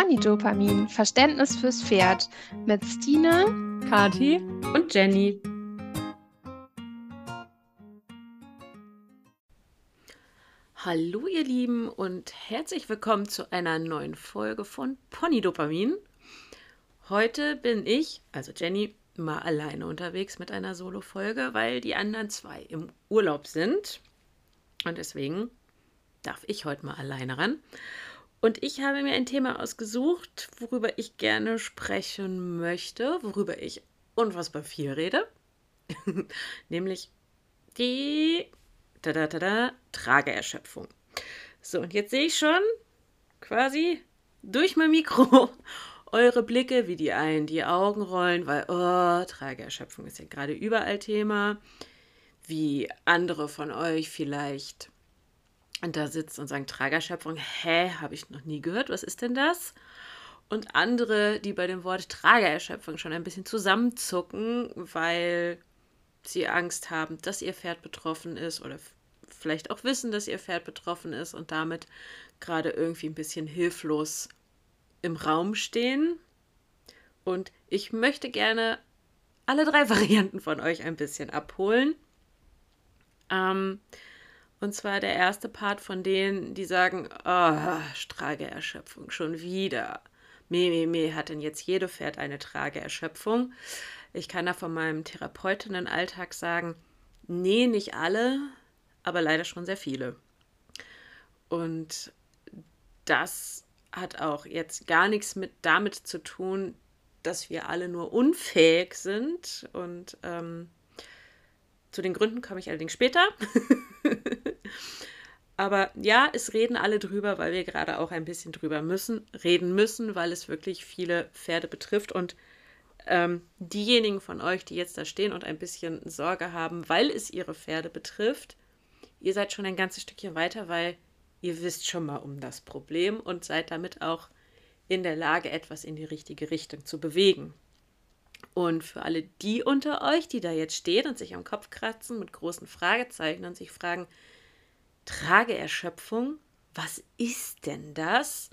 Ponydopamin, Verständnis fürs Pferd mit Stine, Kati und Jenny. Hallo ihr Lieben und herzlich willkommen zu einer neuen Folge von Ponydopamin. Heute bin ich, also Jenny, mal alleine unterwegs mit einer Solo-Folge, weil die anderen zwei im Urlaub sind. Und deswegen darf ich heute mal alleine ran. Und ich habe mir ein Thema ausgesucht, worüber ich gerne sprechen möchte, worüber ich unfassbar viel rede. Nämlich die tada, tada, Trageerschöpfung. So, und jetzt sehe ich schon quasi durch mein Mikro eure Blicke, wie die einen die Augen rollen, weil, oh, Trageerschöpfung ist ja gerade überall Thema. Wie andere von euch vielleicht und da sitzt und sagen Tragerschöpfung, hä, habe ich noch nie gehört, was ist denn das? Und andere, die bei dem Wort Tragererschöpfung schon ein bisschen zusammenzucken, weil sie Angst haben, dass ihr Pferd betroffen ist oder vielleicht auch wissen, dass ihr Pferd betroffen ist und damit gerade irgendwie ein bisschen hilflos im Raum stehen. Und ich möchte gerne alle drei Varianten von euch ein bisschen abholen. Ähm, und zwar der erste Part von denen, die sagen, oh, Trageerschöpfung, schon wieder. Meh, meh, meh, hat denn jetzt jede Pferd eine Trageerschöpfung? Ich kann da von meinem Therapeutinnen-Alltag sagen, nee, nicht alle, aber leider schon sehr viele. Und das hat auch jetzt gar nichts mit damit zu tun, dass wir alle nur unfähig sind. Und ähm, zu den Gründen komme ich allerdings später. Aber ja, es reden alle drüber, weil wir gerade auch ein bisschen drüber müssen, reden müssen, weil es wirklich viele Pferde betrifft. Und ähm, diejenigen von euch, die jetzt da stehen und ein bisschen Sorge haben, weil es ihre Pferde betrifft, ihr seid schon ein ganzes Stückchen weiter, weil ihr wisst schon mal um das Problem und seid damit auch in der Lage, etwas in die richtige Richtung zu bewegen. Und für alle die unter euch, die da jetzt stehen und sich am Kopf kratzen mit großen Fragezeichen und sich fragen, Trageerschöpfung, was ist denn das?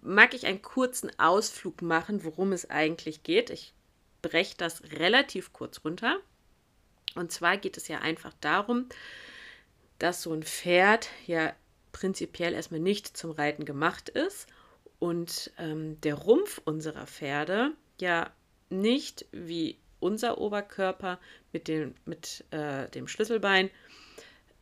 Mag ich einen kurzen Ausflug machen, worum es eigentlich geht? Ich breche das relativ kurz runter. Und zwar geht es ja einfach darum, dass so ein Pferd ja prinzipiell erstmal nicht zum Reiten gemacht ist und ähm, der Rumpf unserer Pferde ja nicht wie unser Oberkörper mit dem, mit, äh, dem Schlüsselbein,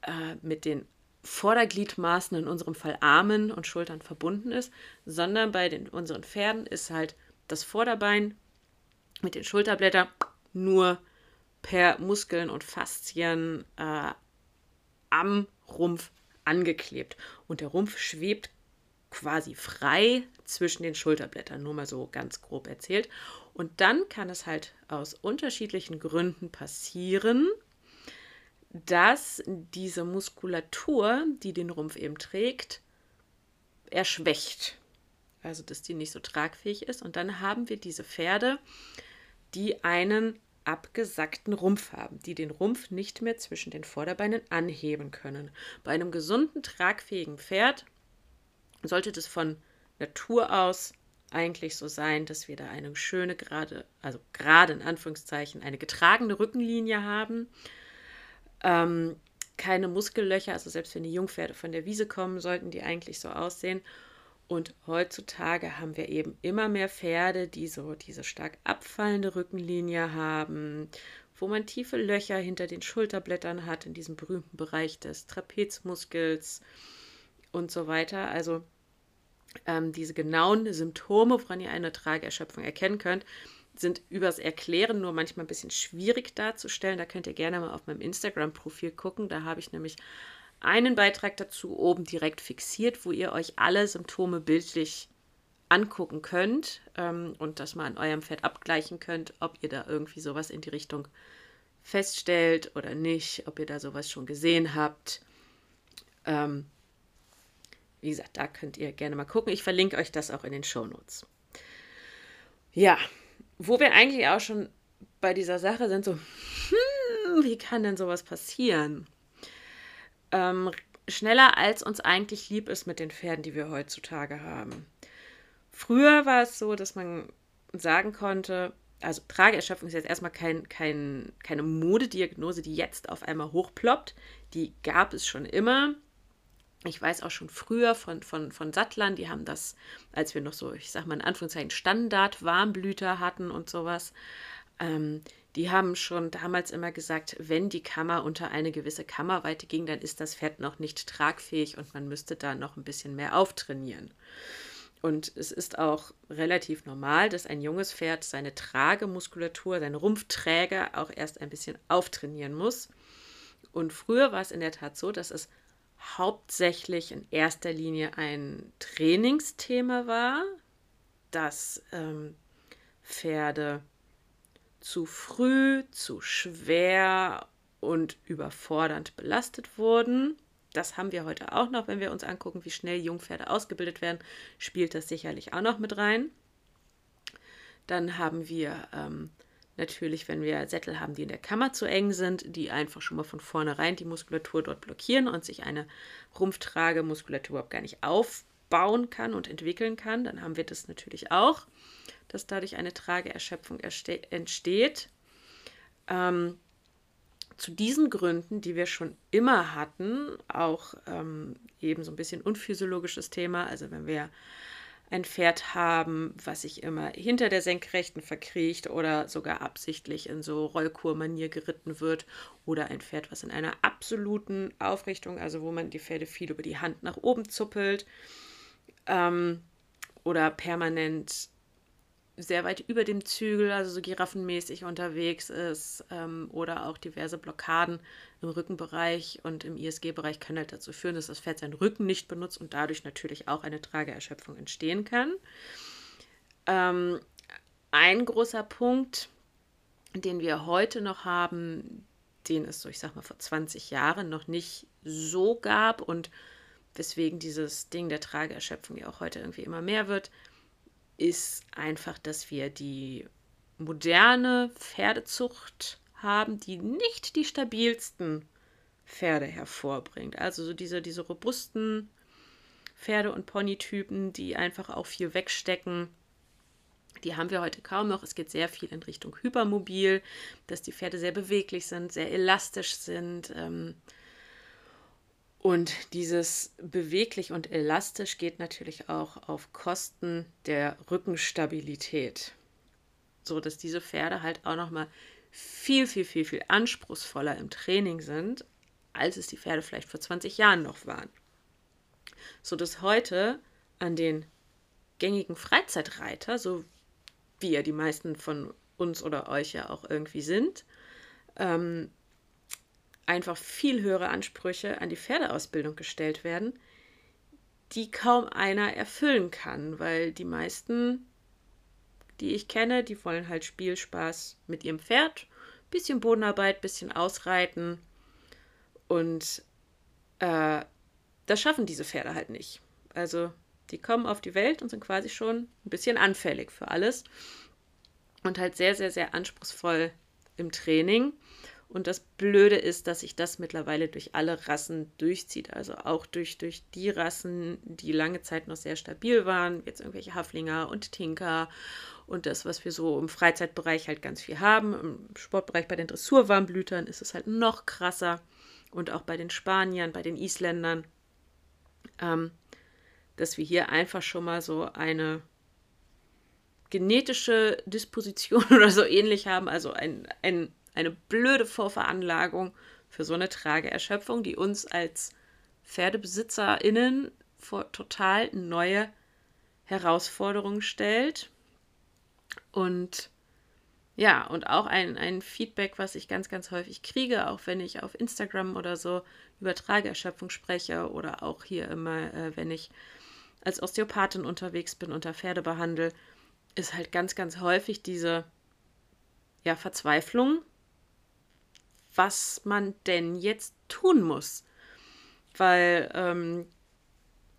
äh, mit den Vordergliedmaßen, in unserem Fall Armen und Schultern verbunden ist, sondern bei den, unseren Pferden ist halt das Vorderbein mit den Schulterblättern nur per Muskeln und Faszien äh, am Rumpf angeklebt. Und der Rumpf schwebt quasi frei zwischen den Schulterblättern, nur mal so ganz grob erzählt. Und dann kann es halt aus unterschiedlichen Gründen passieren, dass diese Muskulatur, die den Rumpf eben trägt, erschwächt. Also, dass die nicht so tragfähig ist. Und dann haben wir diese Pferde, die einen abgesackten Rumpf haben, die den Rumpf nicht mehr zwischen den Vorderbeinen anheben können. Bei einem gesunden, tragfähigen Pferd sollte das von Natur aus eigentlich so sein, dass wir da eine schöne, gerade, also gerade in Anführungszeichen, eine getragene Rückenlinie haben. Ähm, keine Muskellöcher, also selbst wenn die Jungpferde von der Wiese kommen, sollten die eigentlich so aussehen. Und heutzutage haben wir eben immer mehr Pferde, die so diese stark abfallende Rückenlinie haben, wo man tiefe Löcher hinter den Schulterblättern hat, in diesem berühmten Bereich des Trapezmuskels und so weiter. Also ähm, diese genauen Symptome, woran ihr eine Trageerschöpfung erkennen könnt, sind übers Erklären nur manchmal ein bisschen schwierig darzustellen. Da könnt ihr gerne mal auf meinem Instagram-Profil gucken. Da habe ich nämlich einen Beitrag dazu oben direkt fixiert, wo ihr euch alle Symptome bildlich angucken könnt ähm, und das mal an eurem Pferd abgleichen könnt, ob ihr da irgendwie sowas in die Richtung feststellt oder nicht, ob ihr da sowas schon gesehen habt. Ähm, wie gesagt, da könnt ihr gerne mal gucken. Ich verlinke euch das auch in den Show Notes. Ja, wo wir eigentlich auch schon bei dieser Sache sind, so, hm, wie kann denn sowas passieren? Ähm, schneller als uns eigentlich lieb ist mit den Pferden, die wir heutzutage haben. früher war es so, dass man sagen konnte, also Trageerschöpfung ist jetzt erstmal kein, kein, keine Modediagnose, die jetzt auf einmal hochploppt. Die gab es schon immer. Ich weiß auch schon früher von, von, von Sattlern, die haben das, als wir noch so, ich sag mal in Anführungszeichen, Standard-Warmblüter hatten und sowas, ähm, die haben schon damals immer gesagt, wenn die Kammer unter eine gewisse Kammerweite ging, dann ist das Pferd noch nicht tragfähig und man müsste da noch ein bisschen mehr auftrainieren. Und es ist auch relativ normal, dass ein junges Pferd seine Tragemuskulatur, seine Rumpfträger auch erst ein bisschen auftrainieren muss. Und früher war es in der Tat so, dass es hauptsächlich in erster Linie ein Trainingsthema war, dass ähm, Pferde zu früh, zu schwer und überfordernd belastet wurden. Das haben wir heute auch noch, wenn wir uns angucken, wie schnell Jungpferde ausgebildet werden, spielt das sicherlich auch noch mit rein. Dann haben wir ähm, natürlich, wenn wir Sättel haben, die in der Kammer zu eng sind, die einfach schon mal von vornherein die Muskulatur dort blockieren und sich eine Rumpftragemuskulatur überhaupt gar nicht aufbauen kann und entwickeln kann. Dann haben wir das natürlich auch dass dadurch eine Trageerschöpfung entsteht. Ähm, zu diesen Gründen, die wir schon immer hatten, auch ähm, eben so ein bisschen unphysiologisches Thema, also wenn wir ein Pferd haben, was sich immer hinter der Senkrechten verkriecht oder sogar absichtlich in so Rollkurmanier geritten wird oder ein Pferd, was in einer absoluten Aufrichtung, also wo man die Pferde viel über die Hand nach oben zuppelt ähm, oder permanent sehr weit über dem Zügel, also so giraffenmäßig unterwegs ist ähm, oder auch diverse Blockaden im Rückenbereich und im ISG-Bereich können halt dazu führen, dass das Pferd seinen Rücken nicht benutzt und dadurch natürlich auch eine Trageerschöpfung entstehen kann. Ähm, ein großer Punkt, den wir heute noch haben, den es so, ich sag mal, vor 20 Jahren noch nicht so gab und weswegen dieses Ding der Trageerschöpfung ja auch heute irgendwie immer mehr wird, ist einfach, dass wir die moderne Pferdezucht haben, die nicht die stabilsten Pferde hervorbringt. Also so diese, diese robusten Pferde- und Ponytypen, die einfach auch viel wegstecken. Die haben wir heute kaum noch. Es geht sehr viel in Richtung Hypermobil, dass die Pferde sehr beweglich sind, sehr elastisch sind. Ähm, und dieses beweglich und elastisch geht natürlich auch auf Kosten der Rückenstabilität, so dass diese Pferde halt auch noch mal viel viel viel viel anspruchsvoller im Training sind, als es die Pferde vielleicht vor 20 Jahren noch waren. So dass heute an den gängigen Freizeitreiter, so wie ja die meisten von uns oder euch ja auch irgendwie sind, ähm, einfach viel höhere Ansprüche an die Pferdeausbildung gestellt werden, die kaum einer erfüllen kann, weil die meisten, die ich kenne, die wollen halt Spielspaß mit ihrem Pferd, bisschen Bodenarbeit, bisschen Ausreiten und äh, das schaffen diese Pferde halt nicht. Also die kommen auf die Welt und sind quasi schon ein bisschen anfällig für alles und halt sehr, sehr, sehr anspruchsvoll im Training. Und das Blöde ist, dass sich das mittlerweile durch alle Rassen durchzieht. Also auch durch, durch die Rassen, die lange Zeit noch sehr stabil waren, jetzt irgendwelche Haflinger und Tinker und das, was wir so im Freizeitbereich halt ganz viel haben. Im Sportbereich bei den Dressurwarmblütern ist es halt noch krasser. Und auch bei den Spaniern, bei den Isländern, ähm, dass wir hier einfach schon mal so eine genetische Disposition oder so ähnlich haben, also ein, ein eine blöde Vorveranlagung für so eine Trageerschöpfung, die uns als PferdebesitzerInnen vor total neue Herausforderungen stellt. Und ja, und auch ein, ein Feedback, was ich ganz, ganz häufig kriege, auch wenn ich auf Instagram oder so über Trageerschöpfung spreche oder auch hier immer, äh, wenn ich als Osteopathin unterwegs bin, unter Pferde behandle, ist halt ganz, ganz häufig diese ja, Verzweiflung was man denn jetzt tun muss. Weil ähm,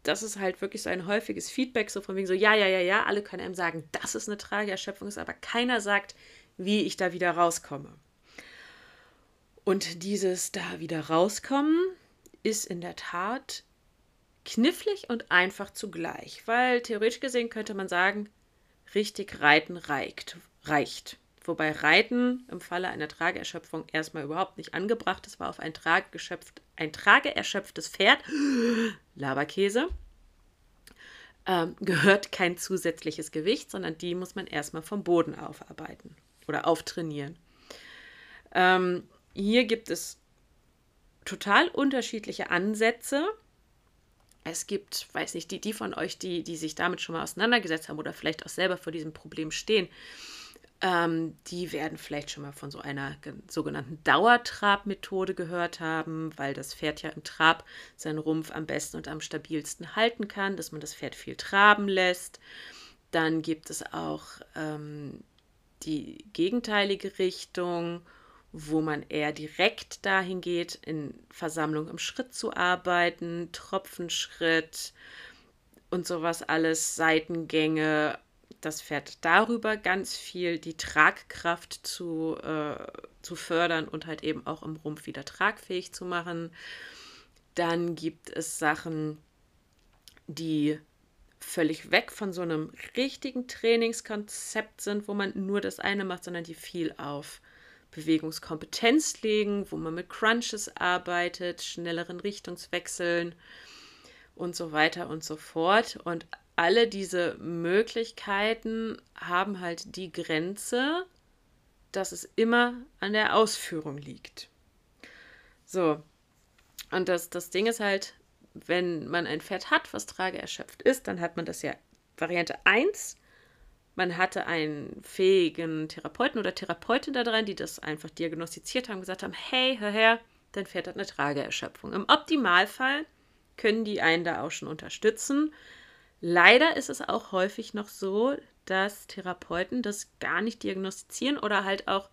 das ist halt wirklich so ein häufiges Feedback, so von wegen so, ja, ja, ja, ja, alle können einem sagen, dass es eine Trageerschöpfung ist, aber keiner sagt, wie ich da wieder rauskomme. Und dieses da wieder rauskommen ist in der Tat knifflig und einfach zugleich, weil theoretisch gesehen könnte man sagen, richtig reiten reicht. reicht. Wobei Reiten im Falle einer Trageerschöpfung erstmal überhaupt nicht angebracht ist, war auf ein, Tragegeschöpft, ein trageerschöpftes Pferd, Laberkäse, ähm, gehört kein zusätzliches Gewicht, sondern die muss man erstmal vom Boden aufarbeiten oder auftrainieren. Ähm, hier gibt es total unterschiedliche Ansätze. Es gibt, weiß nicht, die, die von euch, die, die sich damit schon mal auseinandergesetzt haben oder vielleicht auch selber vor diesem Problem stehen, ähm, die werden vielleicht schon mal von so einer sogenannten Dauertrab-Methode gehört haben, weil das Pferd ja im Trab seinen Rumpf am besten und am stabilsten halten kann, dass man das Pferd viel traben lässt. Dann gibt es auch ähm, die gegenteilige Richtung, wo man eher direkt dahin geht, in Versammlung im Schritt zu arbeiten, Tropfenschritt und sowas alles, Seitengänge, das Pferd darüber ganz viel die Tragkraft zu, äh, zu fördern und halt eben auch im Rumpf wieder tragfähig zu machen. Dann gibt es Sachen, die völlig weg von so einem richtigen Trainingskonzept sind, wo man nur das eine macht, sondern die viel auf Bewegungskompetenz legen, wo man mit Crunches arbeitet, schnelleren Richtungswechseln und so weiter und so fort. Und alle diese Möglichkeiten haben halt die Grenze, dass es immer an der Ausführung liegt. So, und das, das Ding ist halt, wenn man ein Pferd hat, was trageerschöpft ist, dann hat man das ja Variante 1. Man hatte einen fähigen Therapeuten oder Therapeutin da dran, die das einfach diagnostiziert haben, gesagt haben, hey, hör her, dein Pferd hat eine Trageerschöpfung. Im Optimalfall können die einen da auch schon unterstützen. Leider ist es auch häufig noch so, dass Therapeuten das gar nicht diagnostizieren oder halt auch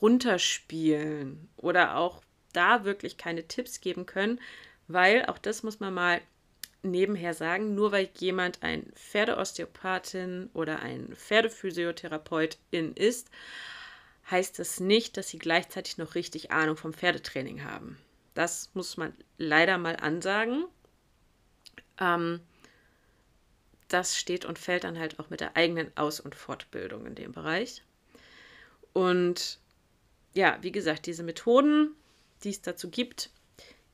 runterspielen oder auch da wirklich keine Tipps geben können, weil auch das muss man mal nebenher sagen, nur weil jemand ein Pferdeosteopathin oder ein Pferdephysiotherapeutin ist, heißt das nicht, dass sie gleichzeitig noch richtig Ahnung vom Pferdetraining haben. Das muss man leider mal ansagen. Ähm, das steht und fällt dann halt auch mit der eigenen Aus- und Fortbildung in dem Bereich. Und ja, wie gesagt, diese Methoden, die es dazu gibt,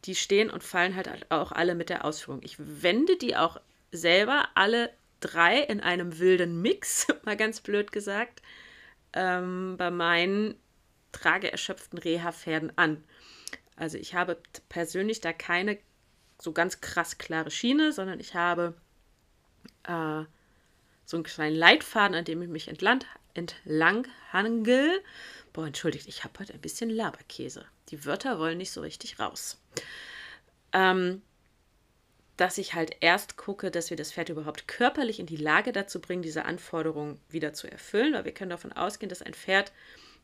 die stehen und fallen halt auch alle mit der Ausführung. Ich wende die auch selber alle drei in einem wilden Mix, mal ganz blöd gesagt, ähm, bei meinen trageerschöpften Reha-Pferden an. Also ich habe persönlich da keine so ganz krass klare Schiene, sondern ich habe äh, so einen kleinen Leitfaden, an dem ich mich entlang, entlang hangel. Boah, entschuldigt, ich habe heute ein bisschen Laberkäse. Die Wörter wollen nicht so richtig raus. Ähm, dass ich halt erst gucke, dass wir das Pferd überhaupt körperlich in die Lage dazu bringen, diese Anforderungen wieder zu erfüllen. Weil wir können davon ausgehen, dass ein Pferd,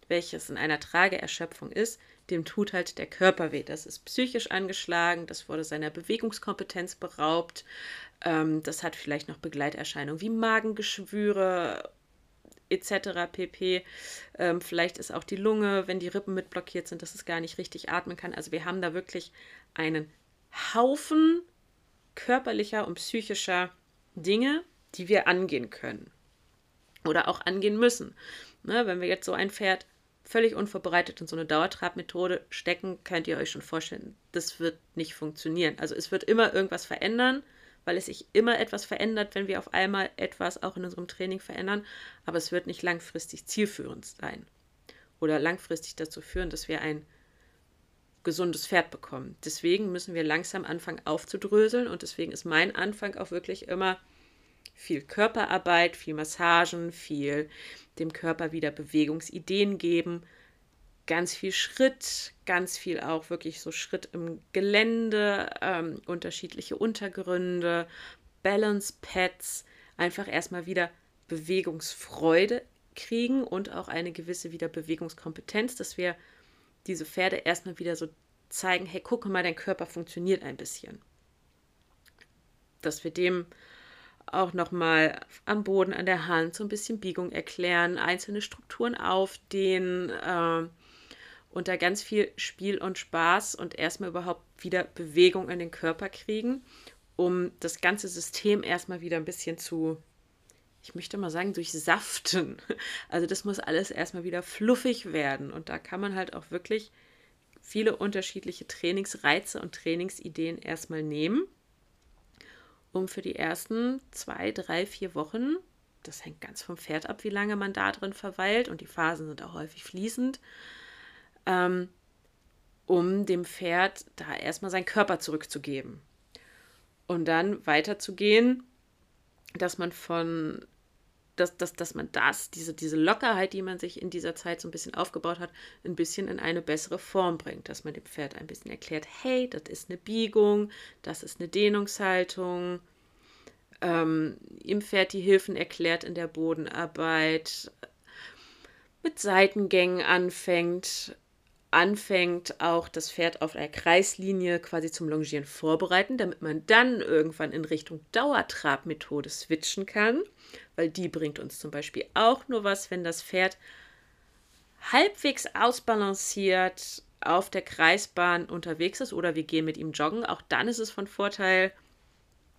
welches in einer Trageerschöpfung ist, dem tut halt der Körper weh. Das ist psychisch angeschlagen, das wurde seiner Bewegungskompetenz beraubt, ähm, das hat vielleicht noch Begleiterscheinungen wie Magengeschwüre etc. pp. Ähm, vielleicht ist auch die Lunge, wenn die Rippen mit blockiert sind, dass es gar nicht richtig atmen kann. Also wir haben da wirklich einen Haufen körperlicher und psychischer Dinge, die wir angehen können oder auch angehen müssen. Ne, wenn wir jetzt so ein Pferd völlig unvorbereitet in so eine Dauertrabmethode stecken, könnt ihr euch schon vorstellen, das wird nicht funktionieren. Also es wird immer irgendwas verändern weil es sich immer etwas verändert, wenn wir auf einmal etwas auch in unserem Training verändern, aber es wird nicht langfristig zielführend sein oder langfristig dazu führen, dass wir ein gesundes Pferd bekommen. Deswegen müssen wir langsam anfangen aufzudröseln und deswegen ist mein Anfang auch wirklich immer viel Körperarbeit, viel Massagen, viel dem Körper wieder Bewegungsideen geben, ganz viel Schritt, ganz viel auch wirklich so Schritt im Gelände, ähm, unterschiedliche Untergründe, Balance Pads, einfach erstmal wieder Bewegungsfreude kriegen und auch eine gewisse wieder Bewegungskompetenz, dass wir diese Pferde erstmal wieder so zeigen, hey, guck mal, dein Körper funktioniert ein bisschen. Dass wir dem auch nochmal am Boden, an der Hand so ein bisschen Biegung erklären, einzelne Strukturen aufdehnen, äh, und da ganz viel Spiel und Spaß und erstmal überhaupt wieder Bewegung in den Körper kriegen um das ganze System erstmal wieder ein bisschen zu, ich möchte mal sagen, durchsaften. Also das muss alles erstmal wieder fluffig werden. Und da kann man halt auch wirklich viele unterschiedliche Trainingsreize und Trainingsideen erstmal nehmen, um für die ersten zwei, drei, vier Wochen, das hängt ganz vom Pferd ab, wie lange man da drin verweilt und die Phasen sind auch häufig fließend, ähm, um dem Pferd da erstmal seinen Körper zurückzugeben. Und dann weiterzugehen, dass man von dass, dass, dass man das, diese, diese Lockerheit, die man sich in dieser Zeit so ein bisschen aufgebaut hat, ein bisschen in eine bessere Form bringt. Dass man dem Pferd ein bisschen erklärt, hey, das ist eine Biegung, das ist eine Dehnungshaltung. Ähm, im Pferd die Hilfen erklärt in der Bodenarbeit, mit Seitengängen anfängt, anfängt, auch das Pferd auf einer Kreislinie quasi zum Longieren vorbereiten, damit man dann irgendwann in Richtung Dauertrabmethode switchen kann weil die bringt uns zum Beispiel auch nur was, wenn das Pferd halbwegs ausbalanciert auf der Kreisbahn unterwegs ist oder wir gehen mit ihm joggen. Auch dann ist es von Vorteil,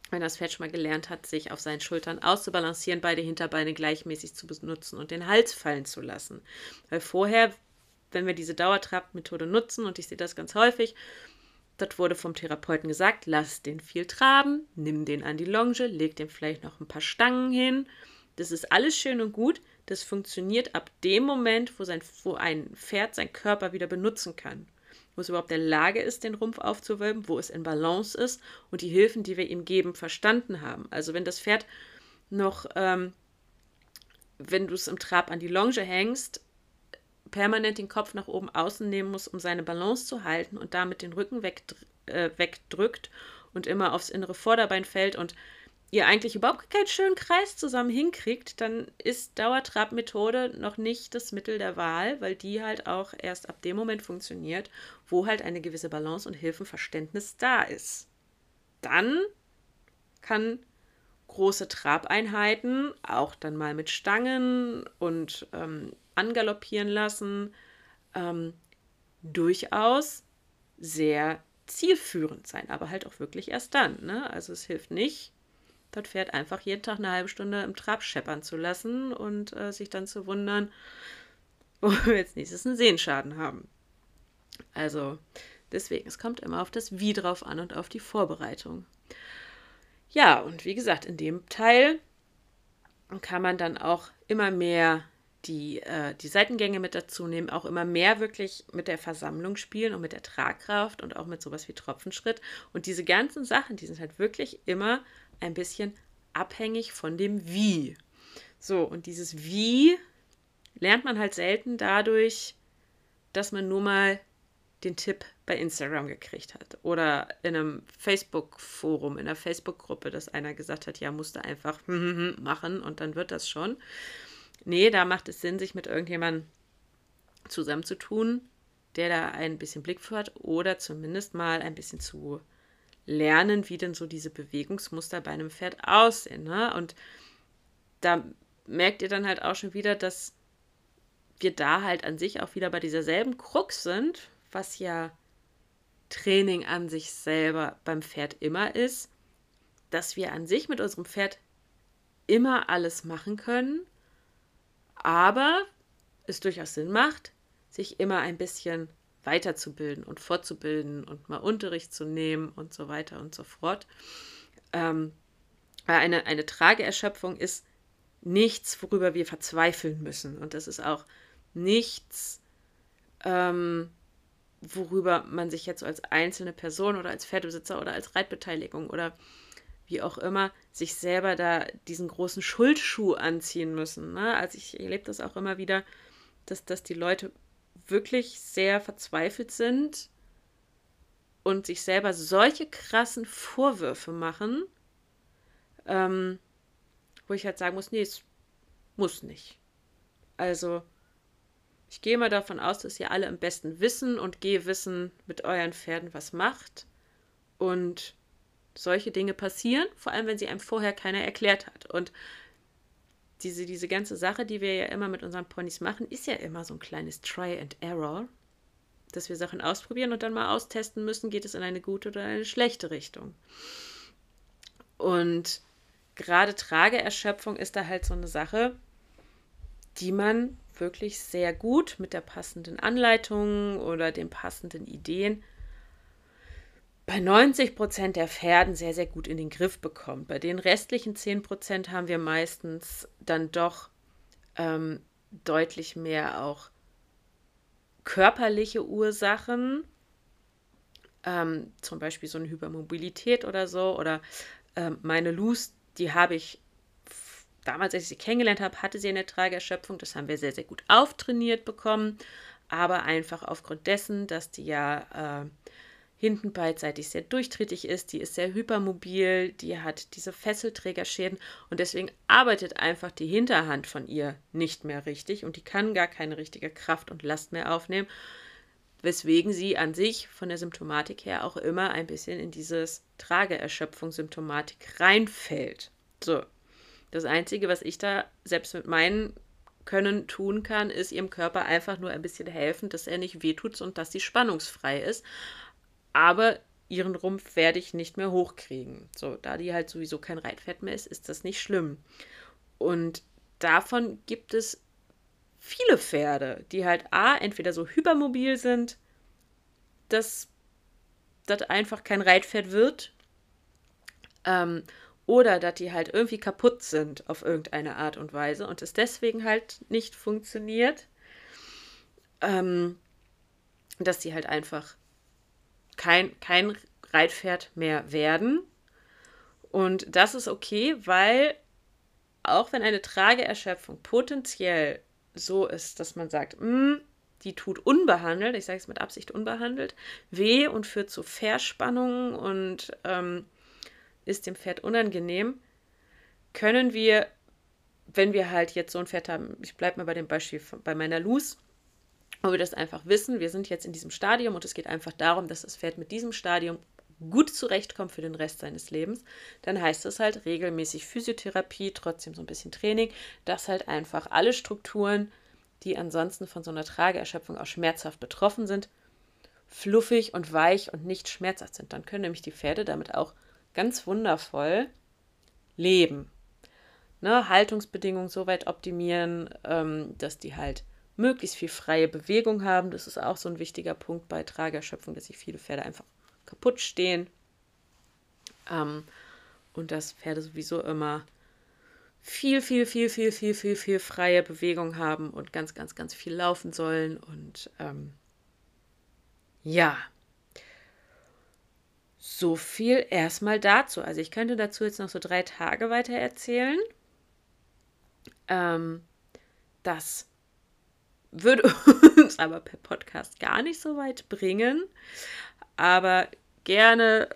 wenn das Pferd schon mal gelernt hat, sich auf seinen Schultern auszubalancieren, beide Hinterbeine gleichmäßig zu benutzen und den Hals fallen zu lassen. Weil vorher, wenn wir diese Dauertrab-Methode nutzen, und ich sehe das ganz häufig, das wurde vom Therapeuten gesagt, lass den viel traben, nimm den an die Longe, leg dem vielleicht noch ein paar Stangen hin. Das ist alles schön und gut. Das funktioniert ab dem Moment, wo, sein, wo ein Pferd seinen Körper wieder benutzen kann. Wo es überhaupt in der Lage ist, den Rumpf aufzuwölben, wo es in Balance ist und die Hilfen, die wir ihm geben, verstanden haben. Also wenn das Pferd noch, ähm, wenn du es im Trab an die Longe hängst, permanent den Kopf nach oben außen nehmen muss, um seine Balance zu halten und damit den Rücken wegdr äh, wegdrückt und immer aufs innere Vorderbein fällt und ihr eigentlich überhaupt keinen schönen Kreis zusammen hinkriegt, dann ist Dauertrab-Methode noch nicht das Mittel der Wahl, weil die halt auch erst ab dem Moment funktioniert, wo halt eine gewisse Balance und Hilfenverständnis da ist. Dann kann große Trabeinheiten, auch dann mal mit Stangen und ähm, angaloppieren lassen, ähm, durchaus sehr zielführend sein, aber halt auch wirklich erst dann. Ne? Also es hilft nicht, das Pferd einfach jeden Tag eine halbe Stunde im Trab scheppern zu lassen und äh, sich dann zu wundern, wo wir jetzt nächstes einen Sehenschaden haben. Also deswegen, es kommt immer auf das Wie drauf an und auf die Vorbereitung. Ja, und wie gesagt, in dem Teil kann man dann auch immer mehr die, äh, die Seitengänge mit dazu nehmen, auch immer mehr wirklich mit der Versammlung spielen und mit der Tragkraft und auch mit sowas wie Tropfenschritt. Und diese ganzen Sachen, die sind halt wirklich immer ein bisschen abhängig von dem Wie. So, und dieses Wie lernt man halt selten dadurch, dass man nur mal den Tipp bei Instagram gekriegt hat oder in einem Facebook-Forum, in einer Facebook-Gruppe, dass einer gesagt hat, ja, musste einfach machen und dann wird das schon. Nee, da macht es Sinn, sich mit irgendjemandem zusammenzutun, der da ein bisschen Blick für hat oder zumindest mal ein bisschen zu lernen, wie denn so diese Bewegungsmuster bei einem Pferd aussehen. Ne? Und da merkt ihr dann halt auch schon wieder, dass wir da halt an sich auch wieder bei dieser selben Krux sind, was ja Training an sich selber beim Pferd immer ist, dass wir an sich mit unserem Pferd immer alles machen können, aber es durchaus Sinn macht, sich immer ein bisschen weiterzubilden und fortzubilden und mal Unterricht zu nehmen und so weiter und so fort. Ähm, eine, eine Trageerschöpfung ist nichts, worüber wir verzweifeln müssen. Und das ist auch nichts, ähm, worüber man sich jetzt als einzelne Person oder als Pferdebesitzer oder als Reitbeteiligung oder wie auch immer, sich selber da diesen großen Schuldschuh anziehen müssen. Ne? Also ich erlebe das auch immer wieder, dass, dass die Leute wirklich sehr verzweifelt sind und sich selber solche krassen Vorwürfe machen, ähm, wo ich halt sagen muss, nee, es muss nicht. Also, ich gehe mal davon aus, dass ihr alle am besten wissen und gehe wissen mit euren Pferden, was macht. Und solche Dinge passieren, vor allem wenn sie einem vorher keiner erklärt hat. Und diese, diese ganze Sache, die wir ja immer mit unseren Ponys machen, ist ja immer so ein kleines Try and Error, dass wir Sachen ausprobieren und dann mal austesten müssen, geht es in eine gute oder eine schlechte Richtung. Und gerade Trageerschöpfung ist da halt so eine Sache, die man wirklich sehr gut mit der passenden Anleitung oder den passenden Ideen bei 90 Prozent der Pferden sehr, sehr gut in den Griff bekommt. Bei den restlichen 10 Prozent haben wir meistens dann doch ähm, deutlich mehr auch körperliche Ursachen, ähm, zum Beispiel so eine Hypermobilität oder so, oder ähm, meine Luz, die habe ich damals, als ich sie kennengelernt habe, hatte sie eine Tragerschöpfung. Das haben wir sehr, sehr gut auftrainiert bekommen. Aber einfach aufgrund dessen, dass die ja äh, hinten beidseitig sehr durchtrittig ist, die ist sehr hypermobil, die hat diese Fesselträgerschäden und deswegen arbeitet einfach die Hinterhand von ihr nicht mehr richtig und die kann gar keine richtige Kraft und Last mehr aufnehmen, weswegen sie an sich von der Symptomatik her auch immer ein bisschen in dieses Trageerschöpfungssymptomatik reinfällt. So, das Einzige, was ich da selbst mit meinen Können tun kann, ist ihrem Körper einfach nur ein bisschen helfen, dass er nicht wehtut und dass sie spannungsfrei ist aber ihren Rumpf werde ich nicht mehr hochkriegen. So, da die halt sowieso kein Reitfett mehr ist, ist das nicht schlimm. Und davon gibt es viele Pferde, die halt A, entweder so hypermobil sind, dass das einfach kein Reitpferd wird, ähm, oder dass die halt irgendwie kaputt sind auf irgendeine Art und Weise und es deswegen halt nicht funktioniert, ähm, dass die halt einfach kein, kein Reitpferd mehr werden. Und das ist okay, weil auch wenn eine Trageerschöpfung potenziell so ist, dass man sagt, mm, die tut unbehandelt, ich sage es mit Absicht unbehandelt, weh und führt zu Verspannungen und ähm, ist dem Pferd unangenehm, können wir, wenn wir halt jetzt so ein Pferd haben, ich bleibe mal bei dem Beispiel von, bei meiner Luz, wo wir das einfach wissen, wir sind jetzt in diesem Stadium und es geht einfach darum, dass das Pferd mit diesem Stadium gut zurechtkommt für den Rest seines Lebens, dann heißt es halt regelmäßig Physiotherapie, trotzdem so ein bisschen Training, dass halt einfach alle Strukturen, die ansonsten von so einer Trageerschöpfung auch schmerzhaft betroffen sind, fluffig und weich und nicht schmerzhaft sind. Dann können nämlich die Pferde damit auch ganz wundervoll leben. Ne, Haltungsbedingungen so weit optimieren, ähm, dass die halt möglichst viel freie Bewegung haben. Das ist auch so ein wichtiger Punkt bei Tragerschöpfung, dass sich viele Pferde einfach kaputt stehen. Ähm, und dass Pferde sowieso immer viel, viel, viel, viel, viel, viel, viel freie Bewegung haben und ganz, ganz, ganz viel laufen sollen. Und ähm, ja, so viel erstmal dazu. Also ich könnte dazu jetzt noch so drei Tage weiter erzählen. Ähm, das würde uns aber per Podcast gar nicht so weit bringen. Aber gerne,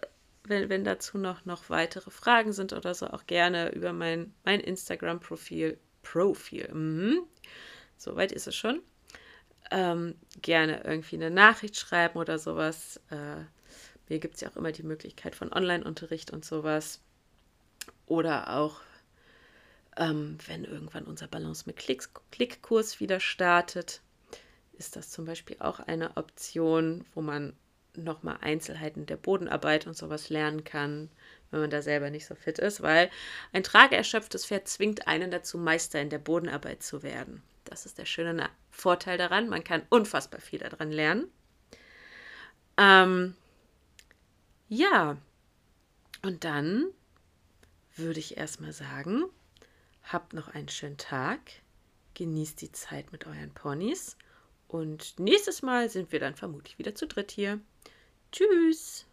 wenn, wenn dazu noch, noch weitere Fragen sind oder so, auch gerne über mein, mein Instagram-Profil. Profil. Mhm. Soweit ist es schon. Ähm, gerne irgendwie eine Nachricht schreiben oder sowas. Äh, mir gibt es ja auch immer die Möglichkeit von Online-Unterricht und sowas. Oder auch ähm, wenn irgendwann unser Balance mit Klicks, Klickkurs wieder startet, ist das zum Beispiel auch eine Option, wo man nochmal Einzelheiten der Bodenarbeit und sowas lernen kann, wenn man da selber nicht so fit ist, weil ein trageerschöpftes Pferd zwingt einen dazu, Meister in der Bodenarbeit zu werden. Das ist der schöne Vorteil daran. Man kann unfassbar viel daran lernen. Ähm, ja, und dann würde ich erstmal sagen, Habt noch einen schönen Tag. Genießt die Zeit mit euren Ponys. Und nächstes Mal sind wir dann vermutlich wieder zu dritt hier. Tschüss.